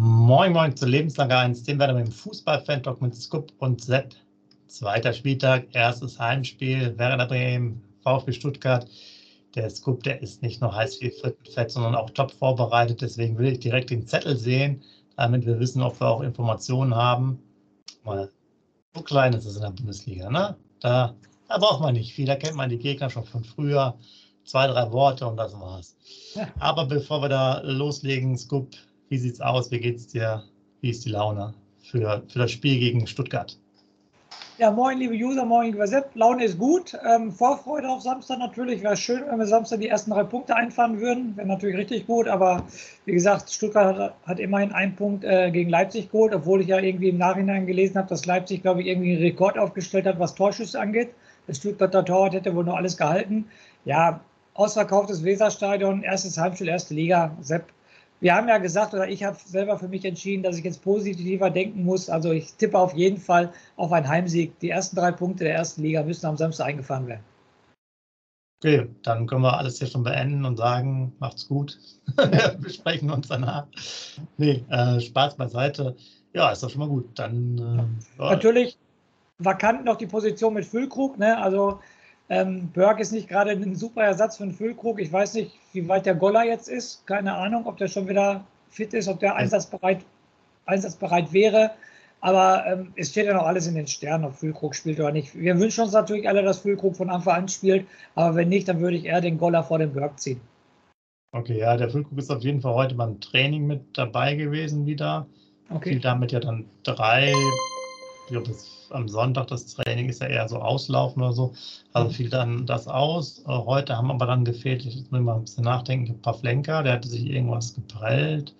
Moin Moin zu Lebenslage 1, den werden wir im Fußball-Fan-Talk mit Scoop und Sepp. Zweiter Spieltag, erstes Heimspiel, Werder Bremen, VfB Stuttgart. Der Scoop, der ist nicht nur heiß wie Fett, sondern auch top vorbereitet. Deswegen will ich direkt den Zettel sehen, damit wir wissen, ob wir auch Informationen haben. Mal so klein ist es in der Bundesliga, ne? Da, da braucht man nicht viel. Da kennt man die Gegner schon von früher. Zwei, drei Worte und das war's. Ja. Aber bevor wir da loslegen, Scoop, wie sieht's aus? Wie geht's dir? Wie ist die Laune für, für das Spiel gegen Stuttgart? Ja, moin, liebe User, moin, lieber Sepp. Laune ist gut. Ähm, Vorfreude auf Samstag natürlich. Wäre schön, wenn wir Samstag die ersten drei Punkte einfahren würden. Wäre natürlich richtig gut. Aber wie gesagt, Stuttgart hat, hat immerhin einen Punkt äh, gegen Leipzig geholt, obwohl ich ja irgendwie im Nachhinein gelesen habe, dass Leipzig, glaube ich, irgendwie einen Rekord aufgestellt hat, was Torschüsse angeht. Das Stuttgarter Torwart hätte wohl noch alles gehalten. Ja, ausverkauftes Weserstadion, erstes Heimspiel, erste Liga. Sepp, wir haben ja gesagt, oder ich habe selber für mich entschieden, dass ich jetzt positiver denken muss. Also ich tippe auf jeden Fall auf einen Heimsieg. Die ersten drei Punkte der ersten Liga müssen am Samstag eingefahren werden. Okay, dann können wir alles hier schon beenden und sagen, macht's gut. wir besprechen uns danach. Nee, äh, Spaß beiseite. Ja, ist doch schon mal gut. Dann äh, natürlich vakant noch die Position mit Füllkrug. Ne? Also ähm, Berg ist nicht gerade ein super Ersatz für einen Füllkrug. Ich weiß nicht, wie weit der Goller jetzt ist. Keine Ahnung, ob der schon wieder fit ist, ob der einsatzbereit, einsatzbereit wäre. Aber ähm, es steht ja noch alles in den Sternen, ob Füllkrug spielt oder nicht. Wir wünschen uns natürlich alle, dass Füllkrug von Anfang an spielt. Aber wenn nicht, dann würde ich eher den Goller vor dem Berg ziehen. Okay, ja, der Füllkrug ist auf jeden Fall heute beim Training mit dabei gewesen wieder. Okay. Fiel damit ja dann drei, ich glaube, das am Sonntag das Training ist ja eher so auslaufen oder so. Also mhm. fiel dann das aus. Äh, heute haben aber dann gefehlt, ich muss mal ein bisschen nachdenken, ein paar Flenker, der hatte sich irgendwas geprellt,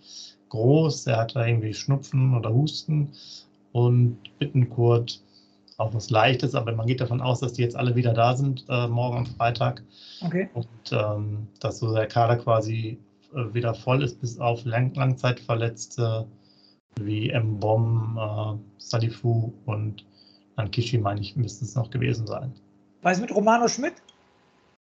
groß, der hatte irgendwie Schnupfen oder Husten und Bittenkurt auch was Leichtes, aber man geht davon aus, dass die jetzt alle wieder da sind, äh, morgen am Freitag. Okay. Und ähm, dass so der Kader quasi äh, wieder voll ist, bis auf Lang Langzeitverletzte wie M-Bom, äh, Salifu und an Kishi, meine ich, müsste es noch gewesen sein. Was mit Romano Schmidt?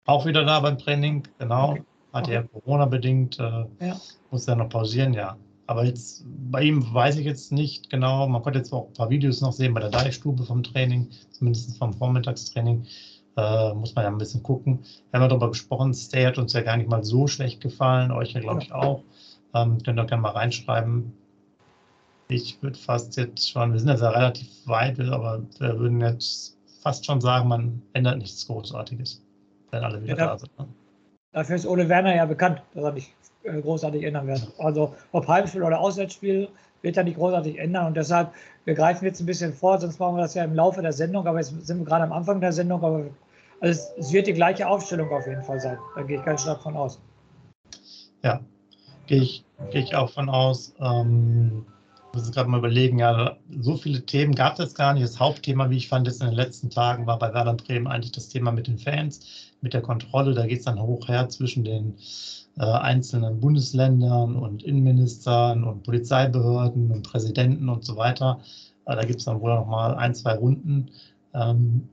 Auch wieder da beim Training, genau. Okay. Hat okay. er Corona-bedingt, äh, ja. muss er noch pausieren, ja. Aber jetzt bei ihm weiß ich jetzt nicht genau. Man konnte jetzt auch ein paar Videos noch sehen bei der Deichstube vom Training, zumindest vom Vormittagstraining. Äh, muss man ja ein bisschen gucken. Wir haben ja darüber gesprochen, Stay hat uns ja gar nicht mal so schlecht gefallen, euch ja, glaube ich, auch. Ähm, könnt ihr gerne mal reinschreiben, ich würde fast jetzt schon, wir sind jetzt ja relativ weit, aber wir würden jetzt fast schon sagen, man ändert nichts Großartiges, wenn alle wieder ja, da sind. Ne? Dafür ist Ole Werner ja bekannt, dass er nicht äh, großartig ändern wird. Also ob Heimspiel oder Auswärtsspiel wird er nicht großartig ändern und deshalb, wir greifen jetzt ein bisschen vor, sonst machen wir das ja im Laufe der Sendung, aber jetzt sind wir gerade am Anfang der Sendung, aber also es wird die gleiche Aufstellung auf jeden Fall sein. Da gehe ich ganz stark von aus. Ja, gehe ich, gehe ich auch von aus. Ähm, muss jetzt gerade mal überlegen, ja, so viele Themen gab es gar nicht. Das Hauptthema, wie ich fand, jetzt in den letzten Tagen war bei Werder Bremen eigentlich das Thema mit den Fans, mit der Kontrolle. Da geht es dann hoch her zwischen den äh, einzelnen Bundesländern und Innenministern und Polizeibehörden und Präsidenten und so weiter. Äh, da gibt es dann wohl noch mal ein, zwei Runden. Ähm,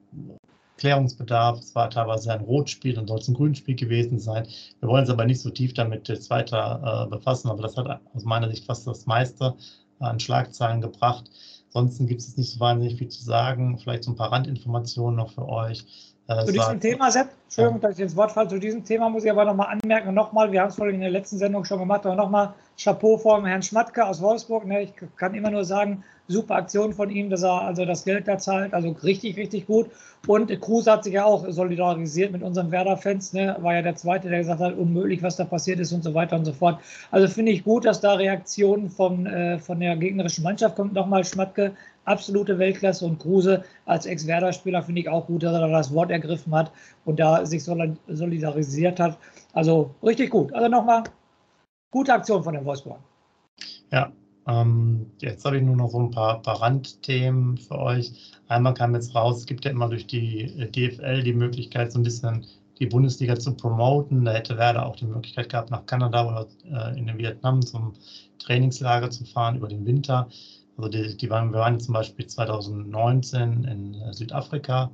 Klärungsbedarf. Es war teilweise ein Rotspiel und soll es ein Grünspiel gewesen sein. Wir wollen uns aber nicht so tief damit jetzt weiter äh, befassen, aber das hat aus meiner Sicht fast das meiste an Schlagzeilen gebracht. Ansonsten gibt es nicht so wahnsinnig viel zu sagen. Vielleicht so ein paar Randinformationen noch für euch. Äh, zu diesem Thema, Sepp, Entschuldigung, ja. dass ich ins Wort falle, zu diesem Thema muss ich aber nochmal anmerken, nochmal, wir haben es vorhin in der letzten Sendung schon gemacht, aber nochmal Chapeau vom Herrn Schmatke aus Wolfsburg. Ne? Ich kann immer nur sagen, super Aktion von ihm, dass er also das Geld da zahlt. Also richtig, richtig gut. Und Kruse hat sich ja auch solidarisiert mit unseren Werder-Fans. Ne? War ja der Zweite, der gesagt hat, unmöglich, was da passiert ist und so weiter und so fort. Also finde ich gut, dass da Reaktionen von, äh, von der gegnerischen Mannschaft kommt. Nochmal Schmatke, absolute Weltklasse und Kruse als Ex-Werder-Spieler finde ich auch gut, dass er da das Wort ergriffen hat und da sich solidarisiert hat. Also richtig gut. Also nochmal gute Aktion von den Wolfsburg. Ja, ähm, jetzt habe ich nur noch so ein paar, paar Randthemen für euch. Einmal kam jetzt raus, es gibt ja immer durch die äh, DFL die Möglichkeit, so ein bisschen die Bundesliga zu promoten. Da hätte Werder auch die Möglichkeit gehabt, nach Kanada oder äh, in den Vietnam zum Trainingslager zu fahren über den Winter. Also die, die waren, wir waren zum Beispiel 2019 in äh, Südafrika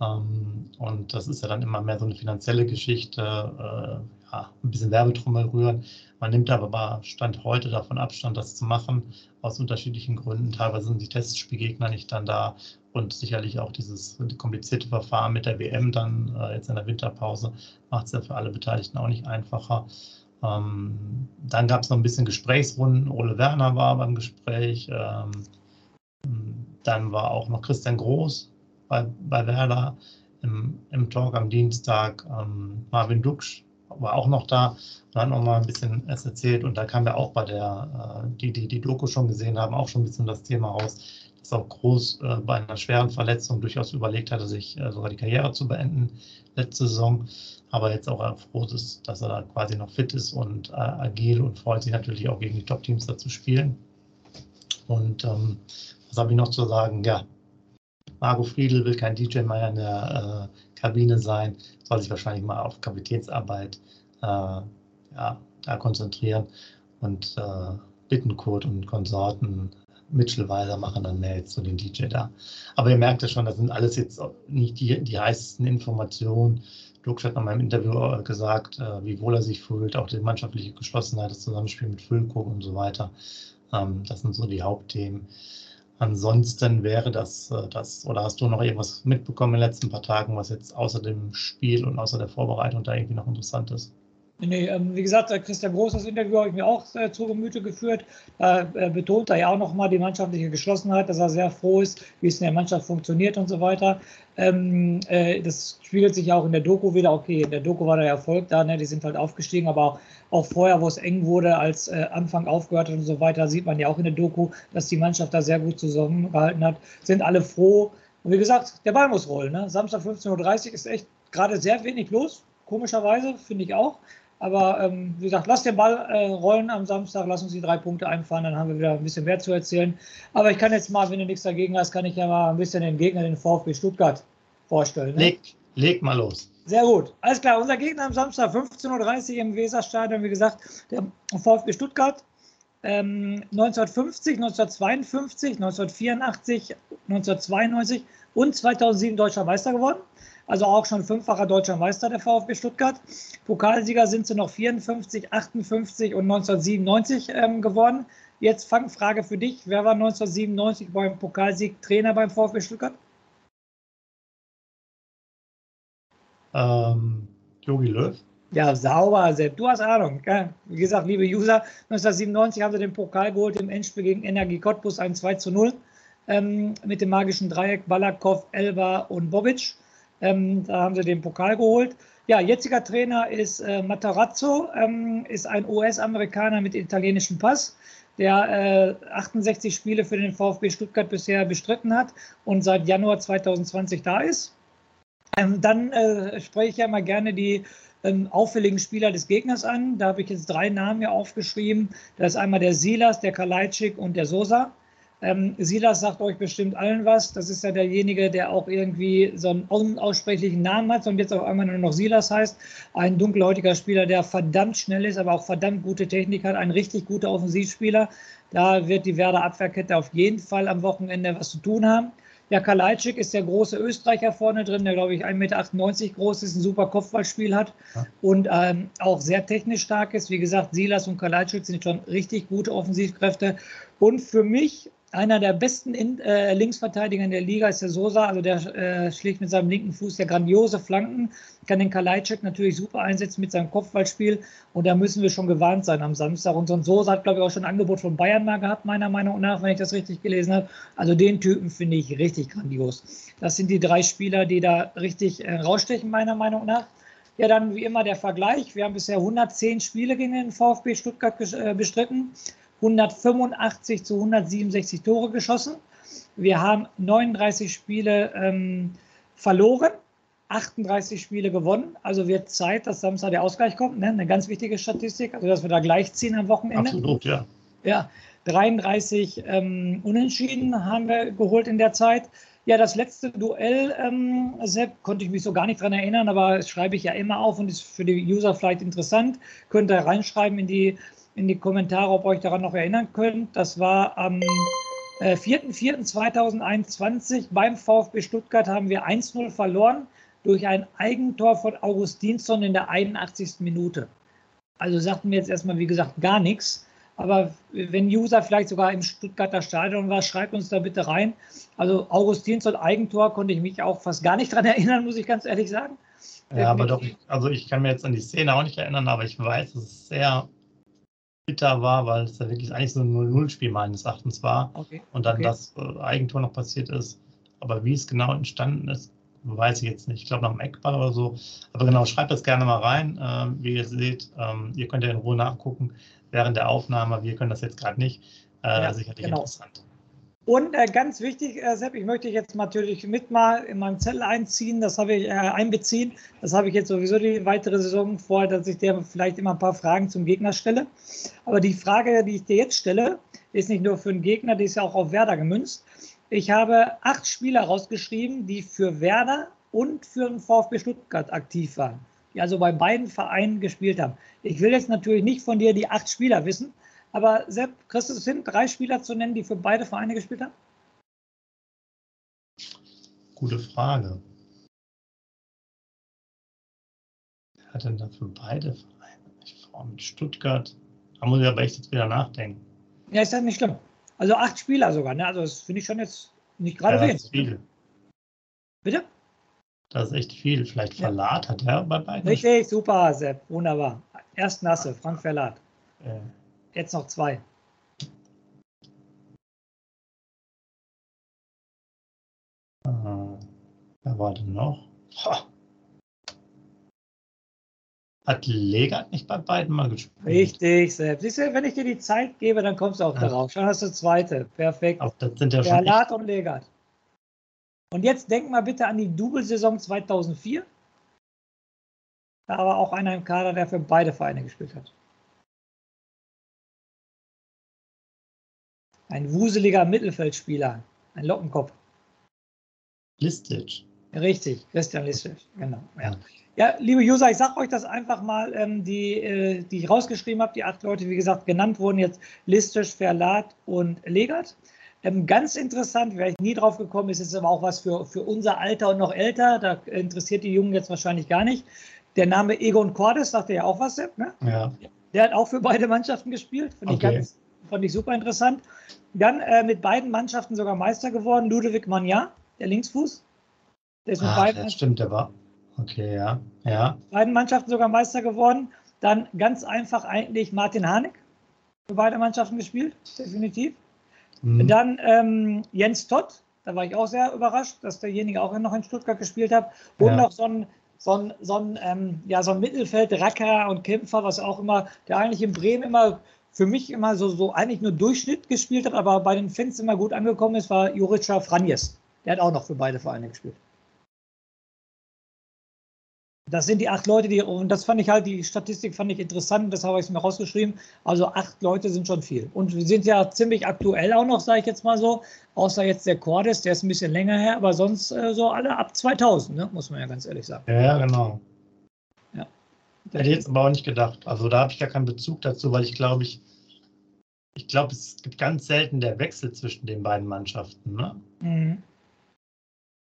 ähm, und das ist ja dann immer mehr so eine finanzielle Geschichte, äh, ja, ein bisschen Werbetrommel rühren. Man nimmt aber Stand heute davon Abstand, das zu machen, aus unterschiedlichen Gründen. Teilweise sind die Testspielgegner nicht dann da und sicherlich auch dieses komplizierte Verfahren mit der WM dann äh, jetzt in der Winterpause macht es ja für alle Beteiligten auch nicht einfacher. Ähm, dann gab es noch ein bisschen Gesprächsrunden. Ole Werner war beim Gespräch. Ähm, dann war auch noch Christian Groß bei, bei Werder im, im Talk am Dienstag. Ähm, Marvin Duksch war auch noch da und hat noch mal ein bisschen es erzählt. Und da kam ja auch bei der, äh, die, die die Doku schon gesehen haben, auch schon ein bisschen das Thema raus, dass auch Groß äh, bei einer schweren Verletzung durchaus überlegt hatte, sich äh, sogar die Karriere zu beenden letzte Saison aber jetzt auch froh ist, dass er da quasi noch fit ist und agil und freut sich natürlich auch gegen die Top-Teams da zu spielen. Und ähm, was habe ich noch zu sagen? Ja, Marco Friedl will kein DJ mehr in der äh, Kabine sein, soll sich wahrscheinlich mal auf Kapitänsarbeit äh, ja, da konzentrieren und äh, Bittenkurt und Konsorten Mitchell Weiser machen dann mehr jetzt so den DJ da. Aber ihr merkt ja schon, das sind alles jetzt nicht die, die heißesten Informationen. Luke hat mal im Interview äh, gesagt, äh, wie wohl er sich fühlt, auch die mannschaftliche Geschlossenheit, das Zusammenspiel mit Füllkrug und so weiter. Ähm, das sind so die Hauptthemen. Ansonsten wäre das äh, das, oder hast du noch irgendwas mitbekommen in den letzten paar Tagen, was jetzt außer dem Spiel und außer der Vorbereitung da irgendwie noch interessant ist? Nee, ähm, wie gesagt, Christian Groß, das Interview habe ich mir auch äh, zu Gemüte geführt. Da äh, betont er ja auch nochmal die mannschaftliche Geschlossenheit, dass er sehr froh ist, wie es in der Mannschaft funktioniert und so weiter. Ähm, äh, das spiegelt sich auch in der Doku wieder. Okay, in der Doku war der Erfolg da, ne? die sind halt aufgestiegen, aber auch, auch vorher, wo es eng wurde, als äh, Anfang aufgehört hat und so weiter, sieht man ja auch in der Doku, dass die Mannschaft da sehr gut zusammengehalten hat. Sind alle froh. Und wie gesagt, der Ball muss rollen. Ne? Samstag 15.30 Uhr ist echt gerade sehr wenig los komischerweise, finde ich auch. Aber ähm, wie gesagt, lass den Ball äh, rollen am Samstag, lass uns die drei Punkte einfahren, dann haben wir wieder ein bisschen mehr zu erzählen. Aber ich kann jetzt mal, wenn du nichts dagegen hast, kann ich ja mal ein bisschen den Gegner, den VfB Stuttgart, vorstellen. Ne? Leg, leg mal los. Sehr gut. Alles klar, unser Gegner am Samstag 15.30 Uhr im Weserstadion, wie gesagt, der VfB Stuttgart. Ähm, 1950, 1952, 1984, 1992 und 2007 deutscher Meister geworden also auch schon fünffacher deutscher Meister der VfB Stuttgart. Pokalsieger sind sie noch 54, 58 und 1997 ähm, geworden. Jetzt Fangfrage für dich. Wer war 1997 beim Pokalsieg Trainer beim VfB Stuttgart? Ähm, Jogi Löw. Ja, sauber, Sepp. Du hast Ahnung. Gell? Wie gesagt, liebe User, 1997 haben sie den Pokal geholt im Endspiel gegen Energie Cottbus ein 2 zu 0 ähm, mit dem magischen Dreieck Balakov, Elba und Bobic. Ähm, da haben sie den Pokal geholt. Ja, jetziger Trainer ist äh, Matarazzo, ähm, ist ein US-Amerikaner mit italienischem Pass, der äh, 68 Spiele für den VfB Stuttgart bisher bestritten hat und seit Januar 2020 da ist. Ähm, dann äh, spreche ich ja mal gerne die ähm, auffälligen Spieler des Gegners an. Da habe ich jetzt drei Namen hier aufgeschrieben. Das ist einmal der Silas, der Kalajdzic und der Sosa. Ähm, Silas sagt euch bestimmt allen was. Das ist ja derjenige, der auch irgendwie so einen unaussprechlichen Namen hat und jetzt auf einmal nur noch Silas heißt. Ein dunkelhäutiger Spieler, der verdammt schnell ist, aber auch verdammt gute Technik hat. Ein richtig guter Offensivspieler. Da wird die Werder Abwehrkette auf jeden Fall am Wochenende was zu tun haben. Ja, Kalajdzic ist der große Österreicher vorne drin, der glaube ich 1,98 Meter groß ist, ein super Kopfballspiel hat ja. und ähm, auch sehr technisch stark ist. Wie gesagt, Silas und Kalajdzic sind schon richtig gute Offensivkräfte. Und für mich einer der besten in, äh, Linksverteidiger in der Liga ist der Sosa. Also der äh, schlägt mit seinem linken Fuß ja grandiose Flanken, kann den Kalajdzic natürlich super einsetzen mit seinem Kopfballspiel. Und da müssen wir schon gewarnt sein am Samstag. Und so ein Sosa hat, glaube ich, auch schon ein Angebot von Bayern mal gehabt, meiner Meinung nach, wenn ich das richtig gelesen habe. Also den Typen finde ich richtig grandios. Das sind die drei Spieler, die da richtig äh, rausstechen, meiner Meinung nach. Ja, dann wie immer der Vergleich. Wir haben bisher 110 Spiele gegen den VfB Stuttgart äh, bestritten. 185 zu 167 Tore geschossen. Wir haben 39 Spiele ähm, verloren, 38 Spiele gewonnen. Also wird Zeit, dass Samstag der Ausgleich kommt. Ne? Eine ganz wichtige Statistik, also dass wir da gleichziehen am Wochenende. Absolut, ja. Ja, 33 ähm, Unentschieden haben wir geholt in der Zeit. Ja, das letzte Duell, ähm, Sepp, konnte ich mich so gar nicht dran erinnern, aber das schreibe ich ja immer auf und ist für die User vielleicht interessant. Könnt ihr reinschreiben in die in die Kommentare, ob ihr euch daran noch erinnern könnt. Das war am äh, 4.4.2021 beim VfB Stuttgart haben wir 1-0 verloren durch ein Eigentor von Augustinsson in der 81. Minute. Also sagten wir jetzt erstmal, wie gesagt, gar nichts. Aber wenn User vielleicht sogar im Stuttgarter Stadion war, schreibt uns da bitte rein. Also Augustinsson Eigentor konnte ich mich auch fast gar nicht dran erinnern, muss ich ganz ehrlich sagen. Ja, aber doch, also ich kann mir jetzt an die Szene auch nicht erinnern, aber ich weiß, dass es sehr bitter war, weil es ja wirklich eigentlich so ein 0-0-Spiel meines Erachtens war. Okay. Und dann okay. das äh, Eigentor noch passiert ist. Aber wie es genau entstanden ist, weiß ich jetzt nicht. Ich glaube nach dem Eckball oder so. Aber genau, schreibt das gerne mal rein. Ähm, wie ihr seht, ähm, ihr könnt ja in Ruhe nachgucken während der Aufnahme. Wir können das jetzt gerade nicht. Äh, ja, sicherlich genau. interessant. Und äh, ganz wichtig, äh, Sepp, ich möchte jetzt natürlich mit mal in meinem Zettel einziehen, das habe ich äh, einbeziehen. Das habe ich jetzt sowieso die weitere Saison vor, dass ich dir vielleicht immer ein paar Fragen zum Gegner stelle. Aber die Frage, die ich dir jetzt stelle, ist nicht nur für den Gegner, die ist ja auch auf Werder gemünzt. Ich habe acht Spieler rausgeschrieben, die für Werder und für den VfB Stuttgart aktiv waren, die also bei beiden Vereinen gespielt haben. Ich will jetzt natürlich nicht von dir die acht Spieler wissen, aber Sepp, kriegst du es hin, drei Spieler zu nennen, die für beide Vereine gespielt haben? Gute Frage. Wer hat denn da für beide Vereine? Ich fahre mit Stuttgart. Da muss ich aber echt jetzt wieder nachdenken. Ja, ist das nicht schlimm. Also acht Spieler sogar, ne? Also das finde ich schon jetzt nicht gerade ja, Das ist viel. Bitte? Das ist echt viel. Vielleicht Verlat ja. hat er bei beiden. Richtig, super, Sepp. Wunderbar. Erst Nasse, Frank Verlat. Äh. Jetzt noch zwei. Äh, wer war denn noch? Ha. Hat Legat nicht bei beiden mal gespielt? Richtig, selbst. Siehst du, wenn ich dir die Zeit gebe, dann kommst du auch ja. darauf. Schon hast du zweite. Perfekt. Auch das sind ja schon Verlat und Legat. Und jetzt denk mal bitte an die Double-Saison 2004. Da war auch einer im Kader, der für beide Vereine gespielt hat. Ein wuseliger Mittelfeldspieler, ein Lockenkopf. Listic. Richtig, Christian Listic, genau. Ja. ja, liebe User, ich sage euch das einfach mal, ähm, die, äh, die ich rausgeschrieben habe, die acht Leute, wie gesagt, genannt wurden jetzt Listic, Verlat und Legert. Ähm, ganz interessant, wäre ich nie drauf gekommen, ist jetzt aber auch was für, für unser Alter und noch älter, da interessiert die Jungen jetzt wahrscheinlich gar nicht. Der Name Egon Cordes, sagt ja auch was, Sepp, ne? Ja. Der hat auch für beide Mannschaften gespielt, finde okay. ich ganz, fand ich super interessant. Dann äh, mit beiden Mannschaften sogar Meister geworden, Ludovic Magna, der Linksfuß. Der ist mit Ach, beiden, stimmt, der war. Okay, ja. ja. Beiden Mannschaften sogar Meister geworden. Dann ganz einfach eigentlich Martin Harnik für beide Mannschaften gespielt, definitiv. Mhm. Dann ähm, Jens Todd, da war ich auch sehr überrascht, dass derjenige auch noch in Stuttgart gespielt hat. Und ja. noch so ein, so ein, so ein, ähm, ja, so ein Mittelfeld-Racker und Kämpfer, was auch immer, der eigentlich in Bremen immer für mich immer so, so eigentlich nur Durchschnitt gespielt hat, aber bei den Fans immer gut angekommen ist, war Jurica Franjes. Der hat auch noch für beide Vereine gespielt. Das sind die acht Leute, die, und das fand ich halt, die Statistik fand ich interessant, das habe ich mir rausgeschrieben. Also acht Leute sind schon viel. Und wir sind ja ziemlich aktuell auch noch, sage ich jetzt mal so. Außer jetzt der Cordes, der ist ein bisschen länger her, aber sonst äh, so alle ab 2000, ne? muss man ja ganz ehrlich sagen. Ja, genau. Hätte ich jetzt aber auch nicht gedacht. Also da habe ich gar keinen Bezug dazu, weil ich glaube, ich, ich glaube, es gibt ganz selten der Wechsel zwischen den beiden Mannschaften. Ne? Mhm.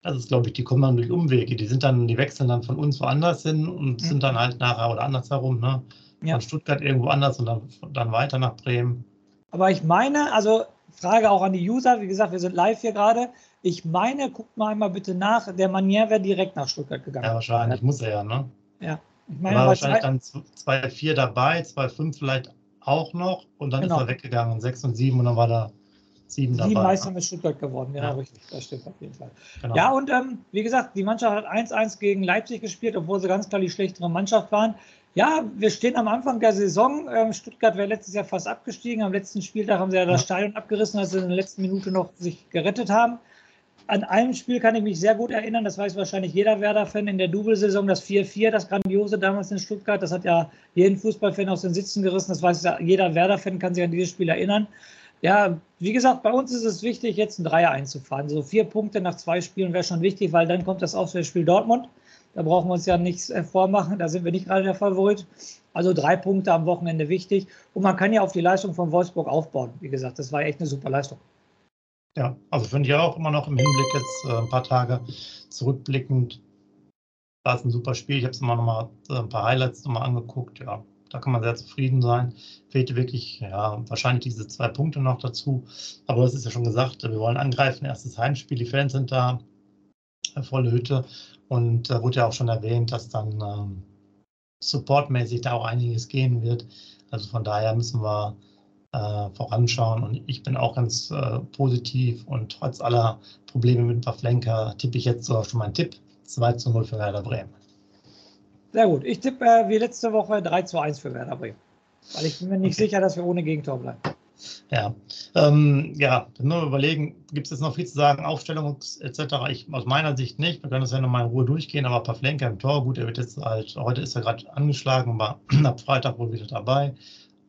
Das ist, glaube ich, die kommen dann durch Umwege. Die sind dann, die wechseln dann von uns woanders hin und mhm. sind dann halt nachher oder andersherum, ne? Ja. Von Stuttgart irgendwo anders und dann, dann weiter nach Bremen. Aber ich meine, also Frage auch an die User. Wie gesagt, wir sind live hier gerade. Ich meine, guckt mal einmal bitte nach, der Manier wäre direkt nach Stuttgart gegangen. Ja, wahrscheinlich muss er ja, ne? Ja. Ich meine, war wahrscheinlich dann 2-4 dabei, 2-5 vielleicht auch noch und dann genau. ist er weggegangen, 6 und 7 und dann war da 7 dabei. Sieben Meister mit Stuttgart geworden, ja, ja, richtig, das stimmt auf jeden Fall. Genau. Ja, und ähm, wie gesagt, die Mannschaft hat 1-1 gegen Leipzig gespielt, obwohl sie ganz klar die schlechtere Mannschaft waren. Ja, wir stehen am Anfang der Saison. Ähm, Stuttgart wäre letztes Jahr fast abgestiegen. Am letzten Spieltag haben sie ja das. Stadion abgerissen, als sie in der letzten Minute noch sich gerettet haben. An einem Spiel kann ich mich sehr gut erinnern, das weiß wahrscheinlich jeder Werder-Fan in der Double-Saison, das 4-4, das Grandiose damals in Stuttgart, das hat ja jeden Fußballfan aus den Sitzen gerissen, das weiß jeder Werder-Fan, kann sich an dieses Spiel erinnern. Ja, wie gesagt, bei uns ist es wichtig, jetzt ein Dreier einzufahren. So vier Punkte nach zwei Spielen wäre schon wichtig, weil dann kommt das Auswärtsspiel Dortmund. Da brauchen wir uns ja nichts äh, vormachen, da sind wir nicht gerade der Favorit. Also drei Punkte am Wochenende wichtig. Und man kann ja auf die Leistung von Wolfsburg aufbauen. Wie gesagt, das war echt eine super Leistung. Ja, also finde ich auch immer noch im Hinblick jetzt äh, ein paar Tage zurückblickend, war es ein super Spiel. Ich habe es immer noch mal äh, ein paar Highlights noch mal angeguckt. Ja, da kann man sehr zufrieden sein. Fehlte wirklich, ja, wahrscheinlich diese zwei Punkte noch dazu. Aber das ist ja schon gesagt, wir wollen angreifen. Erstes Heimspiel, die Fans sind da, äh, volle Hütte. Und da wurde ja auch schon erwähnt, dass dann ähm, supportmäßig da auch einiges gehen wird. Also von daher müssen wir äh, voranschauen. Und ich bin auch ganz äh, positiv und trotz aller Probleme mit Pavlenka tippe ich jetzt sogar schon meinen Tipp. 2 zu 0 für Werder Bremen. Sehr gut. Ich tippe äh, wie letzte Woche 3 zu 1 für Werder Bremen. Weil ich bin mir nicht okay. sicher, dass wir ohne Gegentor bleiben. Ja, ähm, ja, nur überlegen, gibt es jetzt noch viel zu sagen, Aufstellung etc. Ich aus meiner Sicht nicht. Wir können das ja nochmal in Ruhe durchgehen, aber Pavlenka im Tor, gut, er wird jetzt halt, heute ist er gerade angeschlagen, war ab Freitag wohl wieder dabei.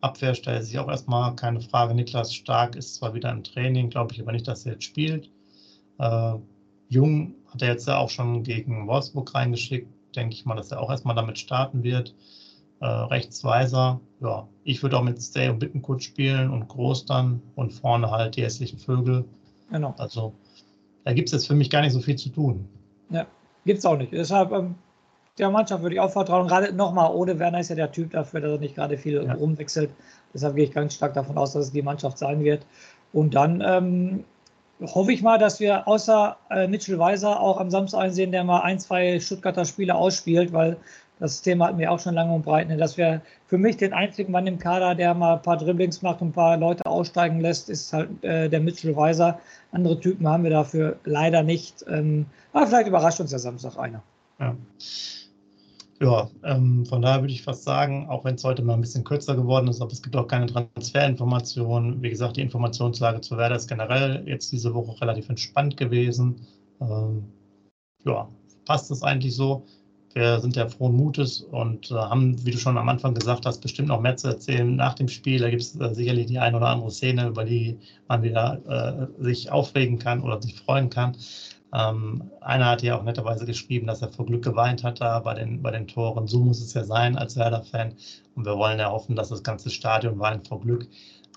Abwehr stellt sich auch erstmal keine Frage. Niklas Stark ist zwar wieder im Training, glaube ich aber nicht, dass er jetzt spielt. Äh, Jung hat er jetzt ja auch schon gegen Wolfsburg reingeschickt. Denke ich mal, dass er auch erstmal damit starten wird. Äh, Rechtsweiser, ja, ich würde auch mit Stay und Bittenkurt spielen und Groß dann und vorne halt die hässlichen Vögel. Genau. Also da gibt es jetzt für mich gar nicht so viel zu tun. Ja, gibt es auch nicht. Deshalb ähm, der Mannschaft würde ich auch vertrauen. Gerade nochmal, ohne Werner ist ja der Typ dafür, dass er nicht gerade viel ja. rumwechselt. Deshalb gehe ich ganz stark davon aus, dass es die Mannschaft sein wird. Und dann ähm, hoffe ich mal, dass wir außer äh, Mitchell Weiser auch am Samstag einsehen, der mal ein, zwei Stuttgarter Spiele ausspielt, weil das Thema hatten wir auch schon lange und breit, ne, dass wir für mich den einzigen Mann im Kader, der mal ein paar Dribblings macht und ein paar Leute aussteigen lässt, ist halt äh, der Mitchell Weiser. Andere Typen haben wir dafür leider nicht. Ähm, aber vielleicht überrascht uns ja Samstag einer. Ja. Ja, ähm, von daher würde ich fast sagen, auch wenn es heute mal ein bisschen kürzer geworden ist, aber es gibt auch keine Transferinformationen. Wie gesagt, die Informationslage zu Werder ist generell jetzt diese Woche relativ entspannt gewesen. Ähm, ja, passt es eigentlich so. Wir sind ja frohen Mutes und äh, haben, wie du schon am Anfang gesagt hast, bestimmt noch mehr zu erzählen nach dem Spiel. Da gibt es äh, sicherlich die ein oder andere Szene, über die man wieder äh, sich aufregen kann oder sich freuen kann. Ähm, einer hat ja auch netterweise geschrieben, dass er vor Glück geweint hat da bei den, bei den Toren. So muss es ja sein als Werder-Fan. Und wir wollen ja hoffen, dass das ganze Stadion weint vor Glück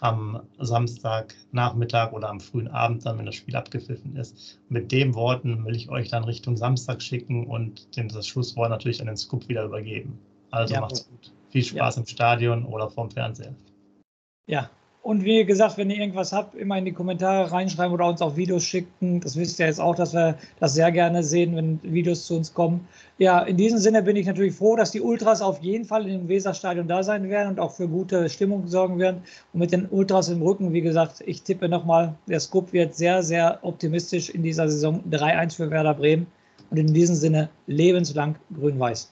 am Samstagnachmittag oder am frühen Abend, dann, wenn das Spiel abgepfiffen ist. Mit den Worten will ich euch dann Richtung Samstag schicken und dem das Schlusswort natürlich an den Scoop wieder übergeben. Also ja. macht's gut. Viel Spaß ja. im Stadion oder vorm Fernseher. Ja, und wie gesagt, wenn ihr irgendwas habt, immer in die Kommentare reinschreiben oder uns auch Videos schicken. Das wisst ihr jetzt auch, dass wir das sehr gerne sehen, wenn Videos zu uns kommen. Ja, in diesem Sinne bin ich natürlich froh, dass die Ultras auf jeden Fall dem Weserstadion da sein werden und auch für gute Stimmung sorgen werden. Und mit den Ultras im Rücken, wie gesagt, ich tippe nochmal, der Scoop wird sehr, sehr optimistisch in dieser Saison 3-1 für Werder Bremen. Und in diesem Sinne lebenslang grün-weiß.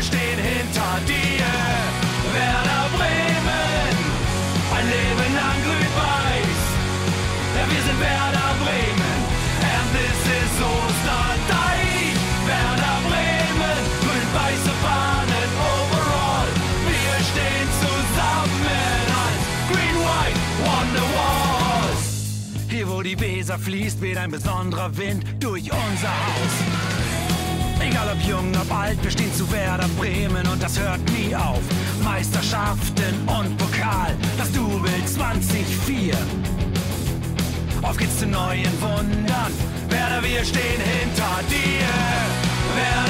Wir stehen hinter dir. Werder Bremen, ein Leben lang grün-weiß. Ja, wir sind Werder Bremen, and this is Osterdeich. Werder Bremen, grün-weiße Fahnen overall. Wir stehen zusammen als Green White Wonderwalls. Hier, wo die Weser fließt, weht ein besonderer Wind durch unser Haus. Egal ob jung, ob alt, wir stehen zu Werder Bremen und das hört nie auf. Meisterschaften und Pokal, das Double 2004. Auf geht's zu neuen Wundern. Werder, wir stehen hinter dir. Werder